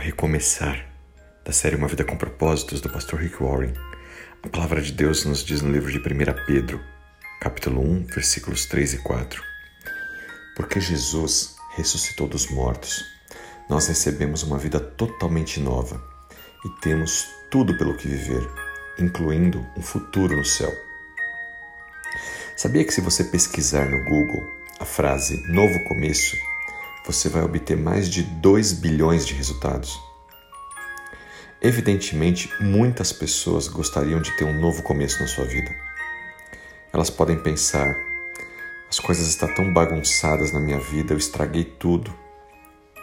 recomeçar da série Uma Vida com Propósitos do pastor Rick Warren, a palavra de Deus nos diz no livro de 1 Pedro, capítulo 1, versículos 3 e 4. Porque Jesus ressuscitou dos mortos, nós recebemos uma vida totalmente nova e temos tudo pelo que viver, incluindo um futuro no céu. Sabia que se você pesquisar no Google a frase novo começo, você vai obter mais de 2 bilhões de resultados. Evidentemente, muitas pessoas gostariam de ter um novo começo na sua vida. Elas podem pensar: as coisas estão tão bagunçadas na minha vida, eu estraguei tudo.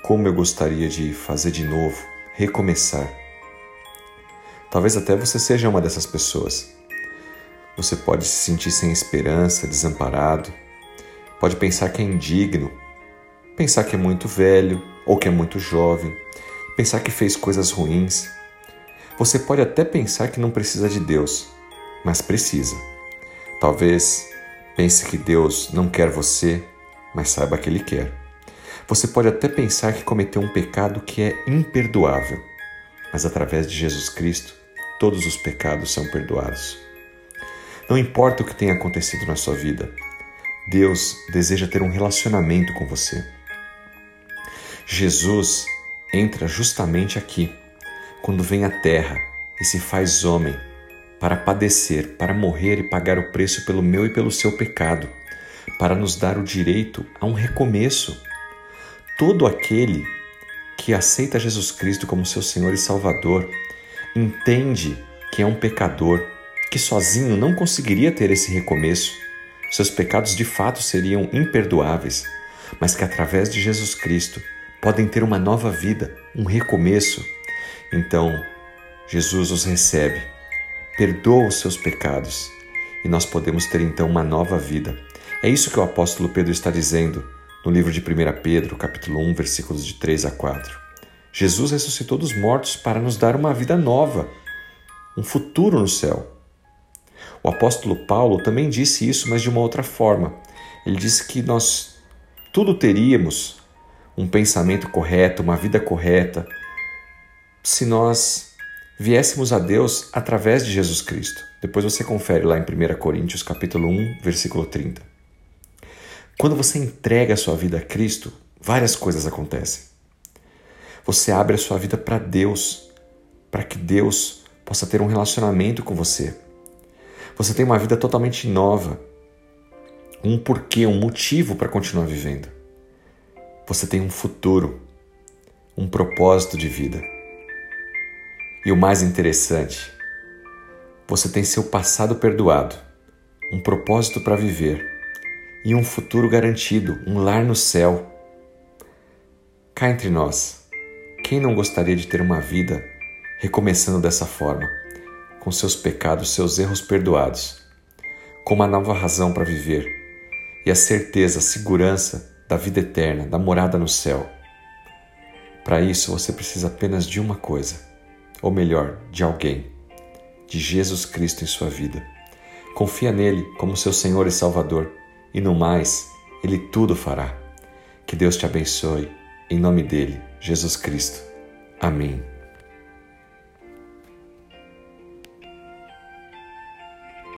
Como eu gostaria de fazer de novo, recomeçar. Talvez até você seja uma dessas pessoas. Você pode se sentir sem esperança, desamparado, pode pensar que é indigno pensar que é muito velho ou que é muito jovem, pensar que fez coisas ruins. Você pode até pensar que não precisa de Deus, mas precisa. Talvez pense que Deus não quer você, mas saiba que Ele quer. Você pode até pensar que cometeu um pecado que é imperdoável, mas através de Jesus Cristo, todos os pecados são perdoados. Não importa o que tenha acontecido na sua vida, Deus deseja ter um relacionamento com você. Jesus entra justamente aqui, quando vem à terra e se faz homem, para padecer, para morrer e pagar o preço pelo meu e pelo seu pecado, para nos dar o direito a um recomeço. Todo aquele que aceita Jesus Cristo como seu Senhor e Salvador entende que é um pecador, que sozinho não conseguiria ter esse recomeço. Seus pecados de fato seriam imperdoáveis, mas que através de Jesus Cristo podem ter uma nova vida, um recomeço. Então, Jesus os recebe, perdoa os seus pecados e nós podemos ter então uma nova vida. É isso que o apóstolo Pedro está dizendo no livro de 1 Pedro, capítulo 1, versículos de 3 a 4. Jesus ressuscitou dos mortos para nos dar uma vida nova, um futuro no céu. O apóstolo Paulo também disse isso, mas de uma outra forma. Ele disse que nós tudo teríamos um pensamento correto, uma vida correta, se nós viéssemos a Deus através de Jesus Cristo. Depois você confere lá em 1 Coríntios capítulo 1, versículo 30. Quando você entrega a sua vida a Cristo, várias coisas acontecem. Você abre a sua vida para Deus, para que Deus possa ter um relacionamento com você. Você tem uma vida totalmente nova, um porquê, um motivo para continuar vivendo. Você tem um futuro, um propósito de vida. E o mais interessante, você tem seu passado perdoado, um propósito para viver e um futuro garantido, um lar no céu. Cá entre nós, quem não gostaria de ter uma vida recomeçando dessa forma, com seus pecados, seus erros perdoados, com uma nova razão para viver e a certeza, a segurança da vida eterna, da morada no céu. Para isso você precisa apenas de uma coisa, ou melhor, de alguém, de Jesus Cristo em sua vida. Confia nele como seu Senhor e Salvador, e no mais, ele tudo fará. Que Deus te abençoe, em nome dele, Jesus Cristo. Amém.